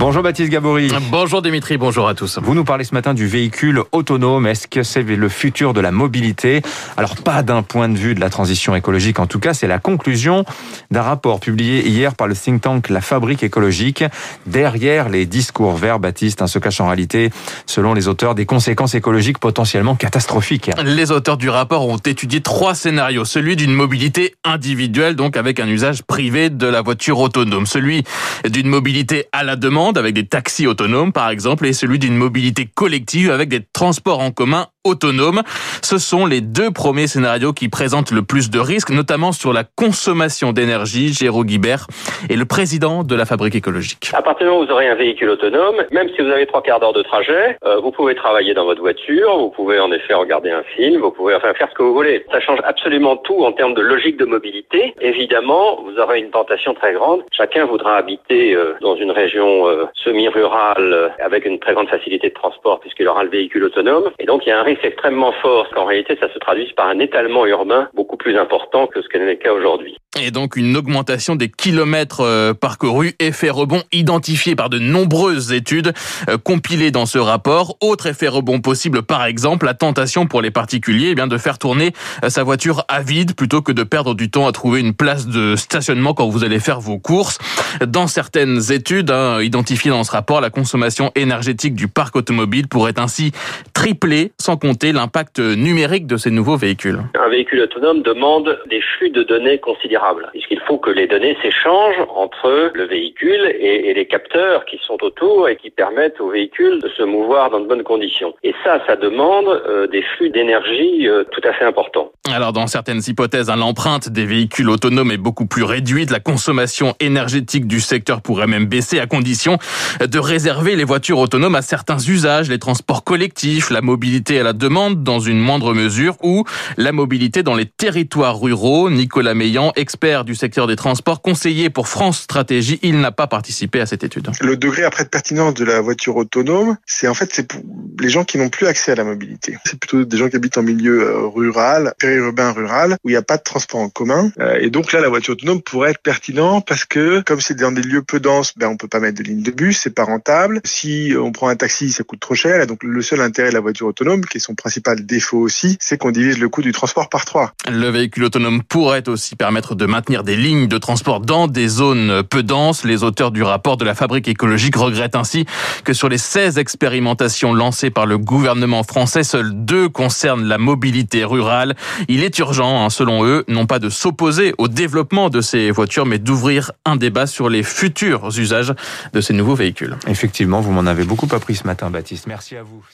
Bonjour Baptiste Gabory. Bonjour Dimitri, bonjour à tous. Vous nous parlez ce matin du véhicule autonome. Est-ce que c'est le futur de la mobilité? Alors pas d'un point de vue de la transition écologique, en tout cas c'est la conclusion d'un rapport publié hier par le think tank La Fabrique écologique. Derrière les discours verts, Baptiste, hein, se cache en réalité, selon les auteurs, des conséquences écologiques potentiellement catastrophiques. Les auteurs du rapport ont étudié trois scénarios. Celui d'une mobilité individuelle, donc avec un usage privé de la voiture autonome. Celui d'une mobilité à la demande avec des taxis autonomes par exemple et celui d'une mobilité collective avec des transports en commun autonomes. Ce sont les deux premiers scénarios qui présentent le plus de risques, notamment sur la consommation d'énergie. Géraud Guibert est le président de la Fabrique écologique. À partir du moment où vous aurez un véhicule autonome, même si vous avez trois quarts d'heure de trajet, euh, vous pouvez travailler dans votre voiture, vous pouvez en effet regarder un film, vous pouvez enfin faire ce que vous voulez. Ça change absolument tout en termes de logique de mobilité. Évidemment, vous aurez une tentation très grande. Chacun voudra habiter euh, dans une région euh, semi-rurale avec une très grande facilité de transport puisqu'il aura le véhicule autonome. Et donc il y a un risque extrêmement fort qu'en réalité ça se traduise par un étalement urbain beaucoup plus important que ce qu'est le cas aujourd'hui. Et donc une augmentation des kilomètres euh, parcourus, effet rebond identifié par de nombreuses études euh, compilées dans ce rapport. Autre effet rebond possible, par exemple, la tentation pour les particuliers eh bien de faire tourner euh, sa voiture à vide plutôt que de perdre du temps à trouver une place de stationnement quand vous allez faire vos courses. Dans certaines études hein, identifiées dans ce rapport, la consommation énergétique du parc automobile pourrait ainsi tripler, sans compter l'impact numérique de ces nouveaux véhicules. Un véhicule autonome demande des flux de données considérables, puisqu'il faut que les données s'échangent entre le véhicule et, et, les capteurs qui sont autour et qui permettent au véhicule de se mouvoir dans de bonnes conditions. Et ça, ça demande euh, des flux d'énergie euh, tout à fait importants. Alors, dans certaines hypothèses, hein, l'empreinte des véhicules autonomes est beaucoup plus réduite. La consommation énergétique du secteur pourrait même baisser à condition de réserver les voitures autonomes à certains usages, les transports collectifs, la mobilité à la demande dans une moindre mesure ou la mobilité dans les territoires ruraux. Nicolas Meillan, expert du secteur des transports, conseiller pour France Stratégie, il n'a pas participé à cette étude. Le degré après de pertinence de la voiture autonome, c'est en fait c'est pour les gens qui n'ont plus accès à la mobilité. C'est plutôt des gens qui habitent en milieu euh, rural, périurbain rural, où il n'y a pas de transport en commun. Euh, et donc là, la voiture autonome pourrait être pertinent parce que comme c'est dans des lieux peu denses, ben on peut pas mettre de ligne de bus, c'est pas rentable. Si on prend un taxi, ça coûte trop cher. Et donc le seul intérêt de la voiture autonome, qui est son principal défaut aussi, c'est qu'on divise le coût du transport par trois. Le véhicule autonome pourrait aussi permettre de maintenir des lignes de transport dans des zones peu denses. Les auteurs du rapport de la fabrique écologique regrettent ainsi que sur les 16 expérimentations lancées par le gouvernement français, seules deux concernent la mobilité rurale. Il est urgent, hein, selon eux, non pas de s'opposer au développement de ces voitures, mais d'ouvrir un débat sur les futurs usages de ces nouveaux véhicules. Effectivement, vous m'en avez beaucoup appris ce matin, Baptiste. Merci à vous.